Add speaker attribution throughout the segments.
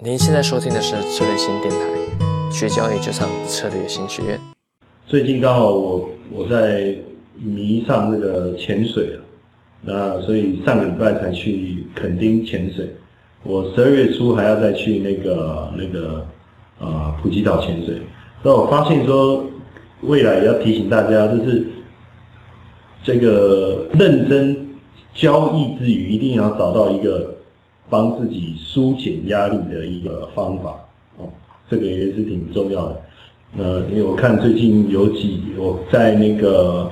Speaker 1: 您现在收听的是策略型电台，学交易就上策略型学院。
Speaker 2: 最近刚好我我在迷上那个潜水了，那所以上个礼拜才去垦丁潜水。我十二月初还要再去那个那个啊普吉岛潜水。那我发现说，未来要提醒大家，就是这个认真交易之余，一定要找到一个。帮自己疏解压力的一个方法哦，这个也是挺重要的。呃，因为我看最近有几我在那个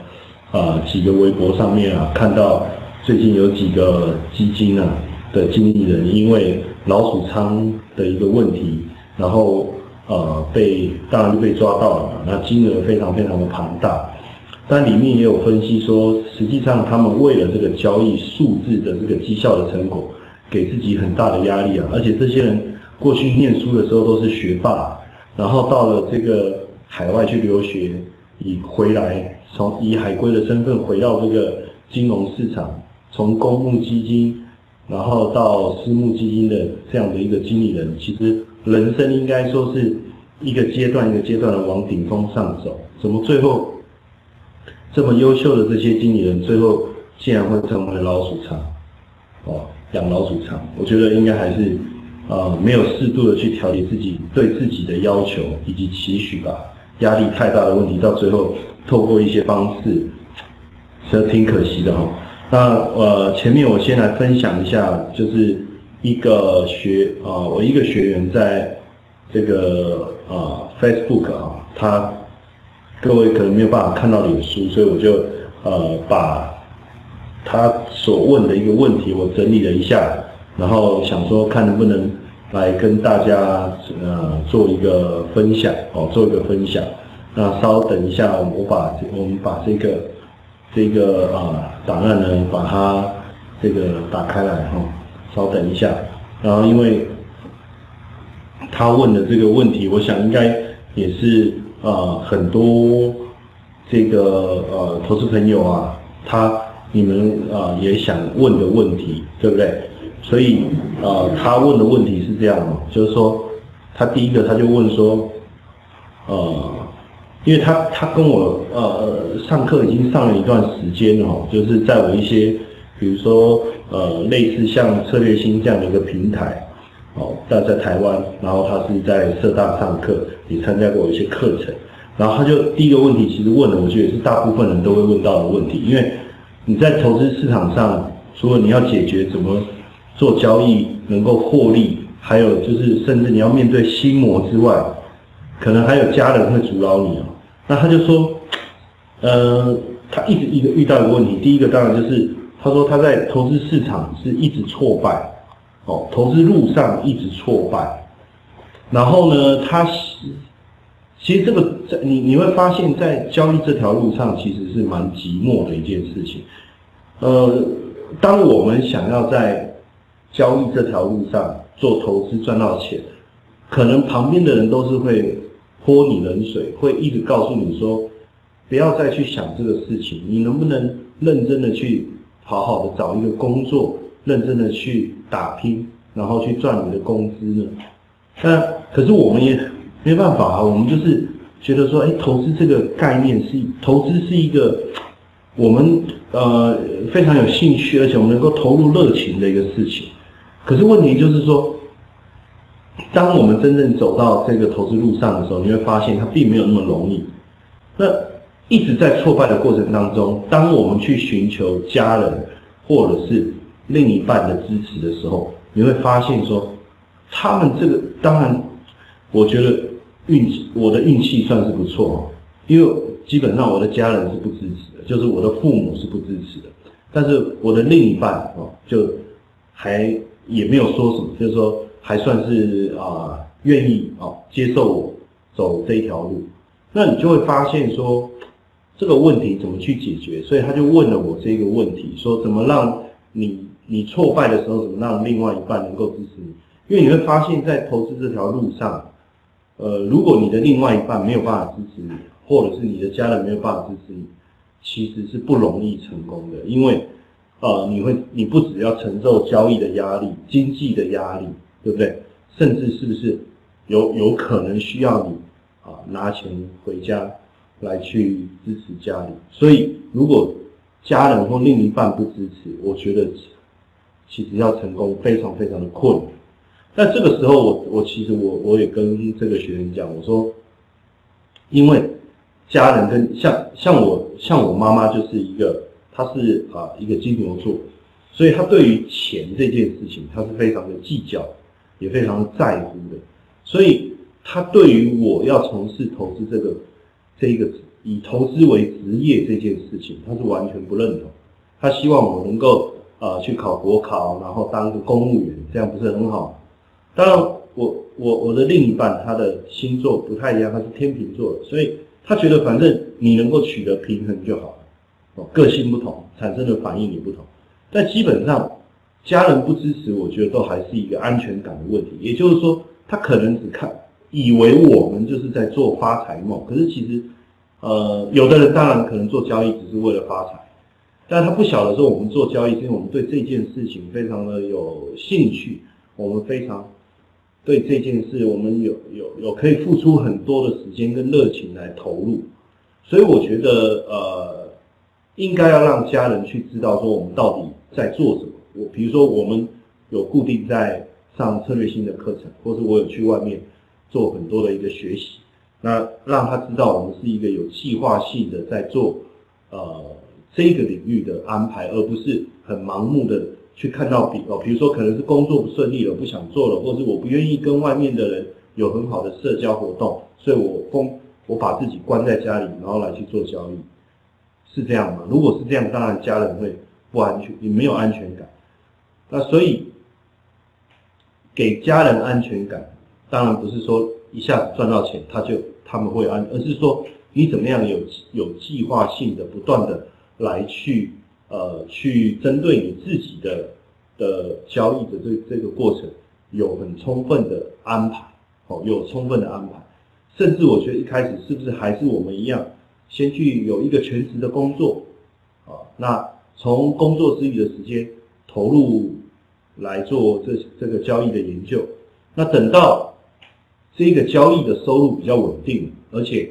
Speaker 2: 啊几个微博上面啊看到，最近有几个基金啊的经理人因为老鼠仓的一个问题，然后呃被当然就被抓到了，那金额非常非常的庞大。但里面也有分析说，实际上他们为了这个交易数字的这个绩效的成果。给自己很大的压力啊！而且这些人过去念书的时候都是学霸，然后到了这个海外去留学，以回来从以海归的身份回到这个金融市场，从公募基金，然后到私募基金的这样的一个经理人，其实人生应该说是一个阶段一个阶段的往顶峰上走。怎么最后这么优秀的这些经理人，最后竟然会成为老鼠仓？哦。养老主场，我觉得应该还是，呃，没有适度的去调节自己对自己的要求以及期许吧。压力太大的问题，到最后透过一些方式，其实挺可惜的哈。那呃，前面我先来分享一下，就是一个学啊，我一个学员在这个啊 Facebook 啊，他各位可能没有办法看到脸书，所以我就呃把。他所问的一个问题，我整理了一下，然后想说看能不能来跟大家呃做一个分享哦，做一个分享。那稍等一下，我把我们把这个这个啊档案呢，把它这个打开来哈，稍等一下。然后因为他问的这个问题，我想应该也是啊很多这个呃投资朋友啊，他。你们啊也想问的问题，对不对？所以啊，他问的问题是这样就是说，他第一个他就问说，呃，因为他他跟我呃上课已经上了一段时间了就是在我一些比如说呃类似像策略星这样的一个平台，哦，在在台湾，然后他是在社大上课，也参加过一些课程，然后他就第一个问题其实问的，我觉得是大部分人都会问到的问题，因为。你在投资市场上，除了你要解决怎么做交易能够获利，还有就是甚至你要面对心魔之外，可能还有家人会阻挠你哦。那他就说，呃，他一直一个遇到一个问题，第一个当然就是他说他在投资市场是一直挫败，哦，投资路上一直挫败，然后呢，他。其实这个在你你会发现在交易这条路上其实是蛮寂寞的一件事情。呃，当我们想要在交易这条路上做投资赚到钱，可能旁边的人都是会泼你冷水，会一直告诉你说不要再去想这个事情，你能不能认真的去好好的找一个工作，认真的去打拼，然后去赚你的工资呢？那可是我们也。没办法啊，我们就是觉得说，哎，投资这个概念是投资是一个我们呃非常有兴趣，而且我们能够投入热情的一个事情。可是问题就是说，当我们真正走到这个投资路上的时候，你会发现它并没有那么容易。那一直在挫败的过程当中，当我们去寻求家人或者是另一半的支持的时候，你会发现说，他们这个当然，我觉得。运气，我的运气算是不错哦，因为基本上我的家人是不支持的，就是我的父母是不支持的，但是我的另一半哦，就还也没有说什么，就是说还算是啊愿意哦接受我走这一条路，那你就会发现说这个问题怎么去解决，所以他就问了我这个问题，说怎么让你你挫败的时候，怎么让另外一半能够支持你？因为你会发现在投资这条路上。呃，如果你的另外一半没有办法支持你，或者是你的家人没有办法支持你，其实是不容易成功的，因为，呃，你会，你不只要承受交易的压力、经济的压力，对不对？甚至是不是有有可能需要你啊拿钱回家来去支持家里。所以如果家人或另一半不支持，我觉得其实要成功非常非常的困难。但这个时候，我我其实我我也跟这个学生讲，我说，因为家人跟像像我像我妈妈就是一个，她是啊一个金牛座，所以她对于钱这件事情，她是非常的计较，也非常在乎的。所以她对于我要从事投资这个这一个以投资为职业这件事情，她是完全不认同。她希望我能够呃去考国考，然后当个公务员，这样不是很好？当然，我我我的另一半他的星座不太一样，他是天秤座，所以他觉得反正你能够取得平衡就好了。哦，个性不同，产生的反应也不同。但基本上，家人不支持，我觉得都还是一个安全感的问题。也就是说，他可能只看以为我们就是在做发财梦，可是其实，呃，有的人当然可能做交易只是为了发财，但他不晓得说我们做交易是因为我们对这件事情非常的有兴趣，我们非常。对这件事，我们有有有可以付出很多的时间跟热情来投入，所以我觉得呃，应该要让家人去知道说我们到底在做什么。我比如说我们有固定在上策略性的课程，或是我有去外面做很多的一个学习，那让他知道我们是一个有计划性的在做呃这个领域的安排，而不是很盲目的。去看到比哦，比如说可能是工作不顺利了，不想做了，或是我不愿意跟外面的人有很好的社交活动，所以我封我把自己关在家里，然后来去做交易，是这样吗？如果是这样，当然家人会不安全，也没有安全感。那所以给家人安全感，当然不是说一下子赚到钱他就他们会安，而是说你怎么样有有计划性的不断的来去。呃，去针对你自己的的交易的这这个过程，有很充分的安排，哦，有充分的安排，甚至我觉得一开始是不是还是我们一样，先去有一个全职的工作，啊，那从工作之余的时间投入来做这这个交易的研究，那等到这个交易的收入比较稳定，而且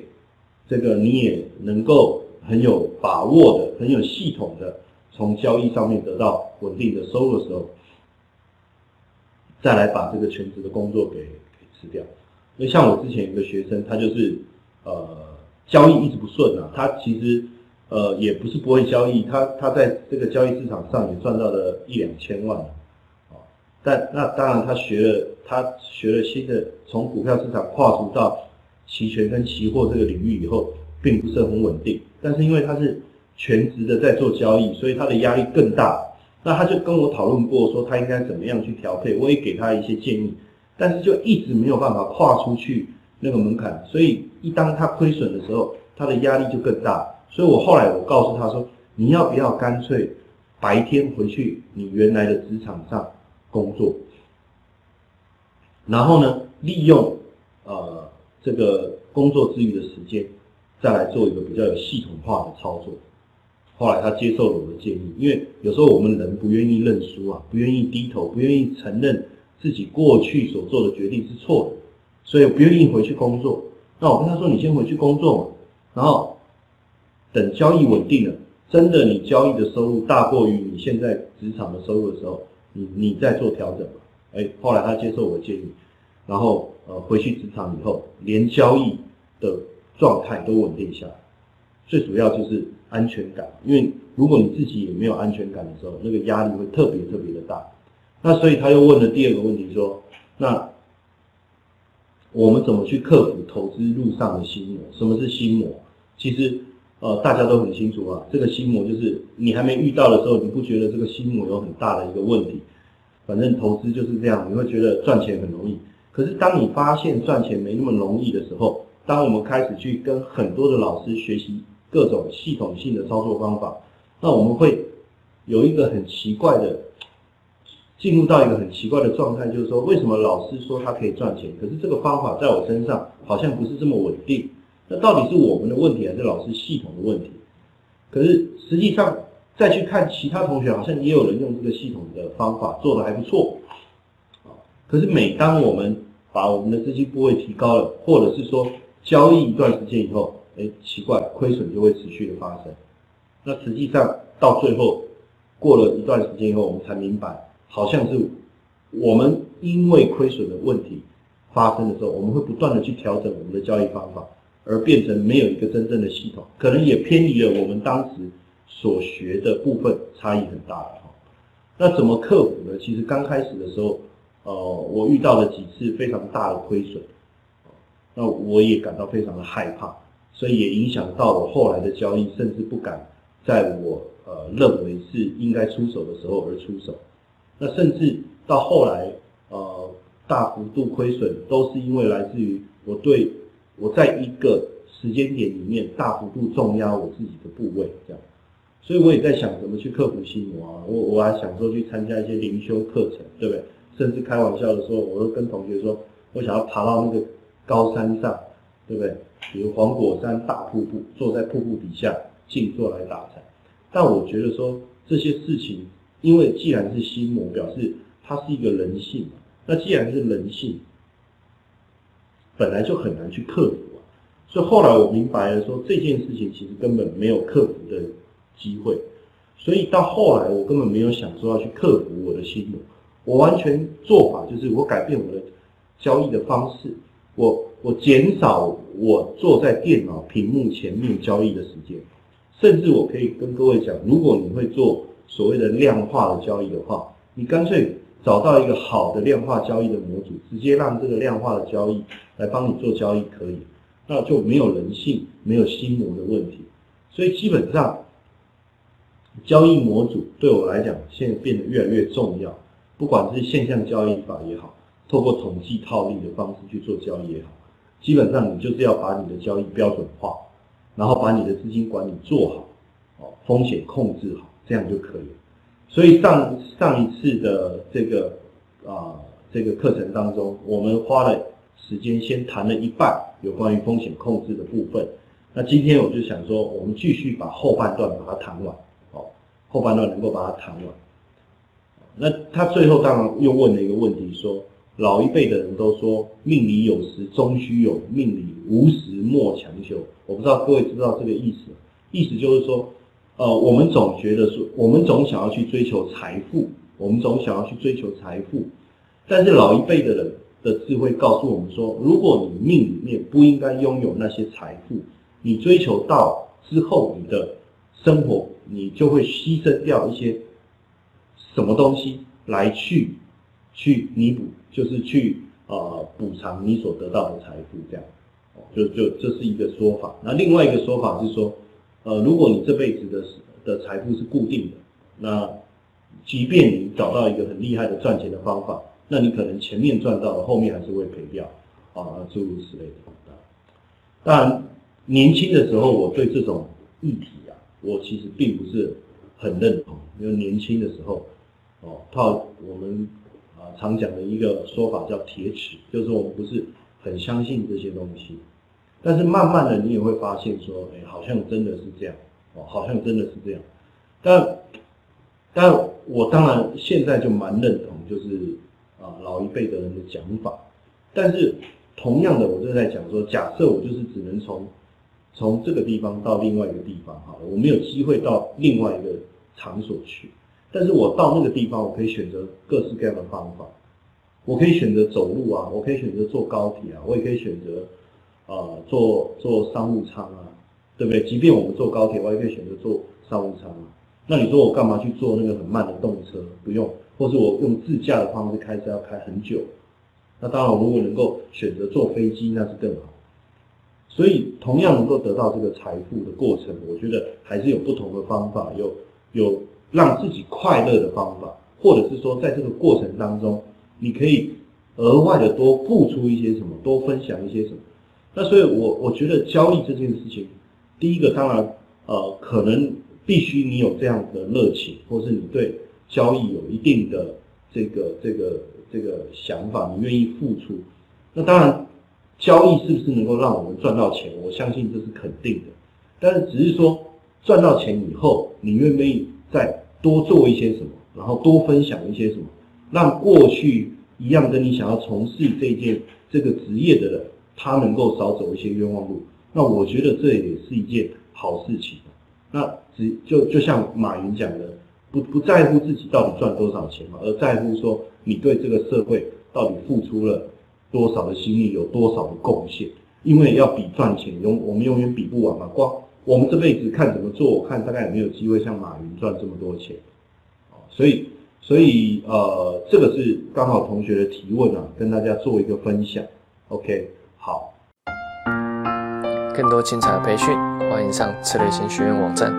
Speaker 2: 这个你也能够很有把握的、很有系统的。从交易上面得到稳定的收入的时候，再来把这个全职的工作给给辞掉。因为像我之前一个学生，他就是呃交易一直不顺啊，他其实呃也不是不会交易，他他在这个交易市场上也赚到了一两千万啊。但那当然他学了他学了新的从股票市场跨足到期权跟期货这个领域以后，并不是很稳定。但是因为他是全职的在做交易，所以他的压力更大。那他就跟我讨论过，说他应该怎么样去调配，我也给他一些建议，但是就一直没有办法跨出去那个门槛。所以一当他亏损的时候，他的压力就更大。所以我后来我告诉他说，你要不要干脆白天回去你原来的职场上工作，然后呢，利用呃这个工作之余的时间，再来做一个比较有系统化的操作。后来他接受了我的建议，因为有时候我们人不愿意认输啊，不愿意低头，不愿意承认自己过去所做的决定是错的，所以不愿意回去工作。那我跟他说：“你先回去工作嘛，然后等交易稳定了，真的你交易的收入大过于你现在职场的收入的时候，你你再做调整嘛。”哎，后来他接受我的建议，然后呃回去职场以后，连交易的状态都稳定下来。最主要就是安全感，因为如果你自己也没有安全感的时候，那个压力会特别特别的大。那所以他又问了第二个问题，说：那我们怎么去克服投资路上的心魔？什么是心魔？其实呃大家都很清楚啊，这个心魔就是你还没遇到的时候，你不觉得这个心魔有很大的一个问题。反正投资就是这样，你会觉得赚钱很容易。可是当你发现赚钱没那么容易的时候，当我们开始去跟很多的老师学习。各种系统性的操作方法，那我们会有一个很奇怪的，进入到一个很奇怪的状态，就是说，为什么老师说他可以赚钱，可是这个方法在我身上好像不是这么稳定？那到底是我们的问题，还是老师系统的问题？可是实际上再去看其他同学，好像也有人用这个系统的方法做的还不错，啊，可是每当我们把我们的资金部位提高了，或者是说交易一段时间以后，哎，奇怪，亏损就会持续的发生。那实际上到最后过了一段时间以后，我们才明白，好像是我们因为亏损的问题发生的时候，我们会不断的去调整我们的交易方法，而变成没有一个真正的系统，可能也偏离了我们当时所学的部分，差异很大的哈。那怎么克服呢？其实刚开始的时候，呃，我遇到了几次非常大的亏损，那我也感到非常的害怕，所以也影响到我后来的交易，甚至不敢。在我呃认为是应该出手的时候而出手，那甚至到后来呃大幅度亏损，都是因为来自于我对我在一个时间点里面大幅度重压我自己的部位，这样，所以我也在想怎么去克服心魔啊，我我还想说去参加一些灵修课程，对不对？甚至开玩笑的说，我都跟同学说我想要爬到那个高山上，对不对？比如黄果山大瀑布，坐在瀑布底下。静坐来打禅，但我觉得说这些事情，因为既然是心魔，表示它是一个人性嘛。那既然是人性，本来就很难去克服啊。所以后来我明白了，说这件事情其实根本没有克服的机会。所以到后来，我根本没有想说要去克服我的心魔。我完全做法就是我改变我的交易的方式，我我减少我坐在电脑屏幕前面交易的时间。甚至我可以跟各位讲，如果你会做所谓的量化的交易的话，你干脆找到一个好的量化交易的模组，直接让这个量化的交易来帮你做交易，可以，那就没有人性、没有心魔的问题。所以基本上，交易模组对我来讲，现在变得越来越重要。不管是现象交易法也好，透过统计套利的方式去做交易也好，基本上你就是要把你的交易标准化。然后把你的资金管理做好，哦，风险控制好，这样就可以了。所以上上一次的这个啊这个课程当中，我们花了时间先谈了一半有关于风险控制的部分。那今天我就想说，我们继续把后半段把它谈完，哦，后半段能够把它谈完。那他最后当然又问了一个问题，说老一辈的人都说命里有时终须有，命里无时莫强求。我不知道各位知不知道这个意思，意思就是说，呃，我们总觉得说，我们总想要去追求财富，我们总想要去追求财富，但是老一辈的人的智慧告诉我们说，如果你命里面不应该拥有那些财富，你追求到之后，你的生活你就会牺牲掉一些什么东西来去去弥补，就是去呃补偿你所得到的财富，这样。就就这是一个说法，那另外一个说法是说，呃，如果你这辈子的的财富是固定的，那即便你找到一个很厉害的赚钱的方法，那你可能前面赚到了，后面还是会赔掉，啊，诸如此类的。当然，年轻的时候我对这种议题啊，我其实并不是很认同，因为年轻的时候，哦，套我们啊常讲的一个说法叫铁齿，就是我们不是。很相信这些东西，但是慢慢的你也会发现说，哎，好像真的是这样，哦，好像真的是这样。但，但我当然现在就蛮认同，就是啊老一辈的人的讲法。但是同样的，我就在讲说，假设我就是只能从从这个地方到另外一个地方，好，我没有机会到另外一个场所去，但是我到那个地方，我可以选择各式各样的方法。我可以选择走路啊，我可以选择坐高铁啊，我也可以选择，呃，坐坐商务舱啊，对不对？即便我们坐高铁，我也可以选择坐商务舱啊。那你说我干嘛去坐那个很慢的动车？不用，或是我用自驾的方式开车要开很久。那当然，如果能够选择坐飞机，那是更好。所以，同样能够得到这个财富的过程，我觉得还是有不同的方法，有有让自己快乐的方法，或者是说在这个过程当中。你可以额外的多付出一些什么，多分享一些什么。那所以，我我觉得交易这件事情，第一个当然，呃，可能必须你有这样的热情，或是你对交易有一定的这个这个这个想法，你愿意付出。那当然，交易是不是能够让我们赚到钱？我相信这是肯定的。但是，只是说赚到钱以后，你愿不愿意再多做一些什么，然后多分享一些什么？让过去一样跟你想要从事这件这个职业的人，他能够少走一些冤枉路。那我觉得这也是一件好事情。那只就就像马云讲的，不不在乎自己到底赚多少钱嘛，而在乎说你对这个社会到底付出了多少的心力，有多少的贡献。因为要比赚钱，永我们永远比不完嘛。光我们这辈子看怎么做，看大概有没有机会像马云赚这么多钱。所以所以呃，这个是刚好同学的提问啊，跟大家做一个分享。OK，好。
Speaker 1: 更多精彩的培训，欢迎上策略型学院网站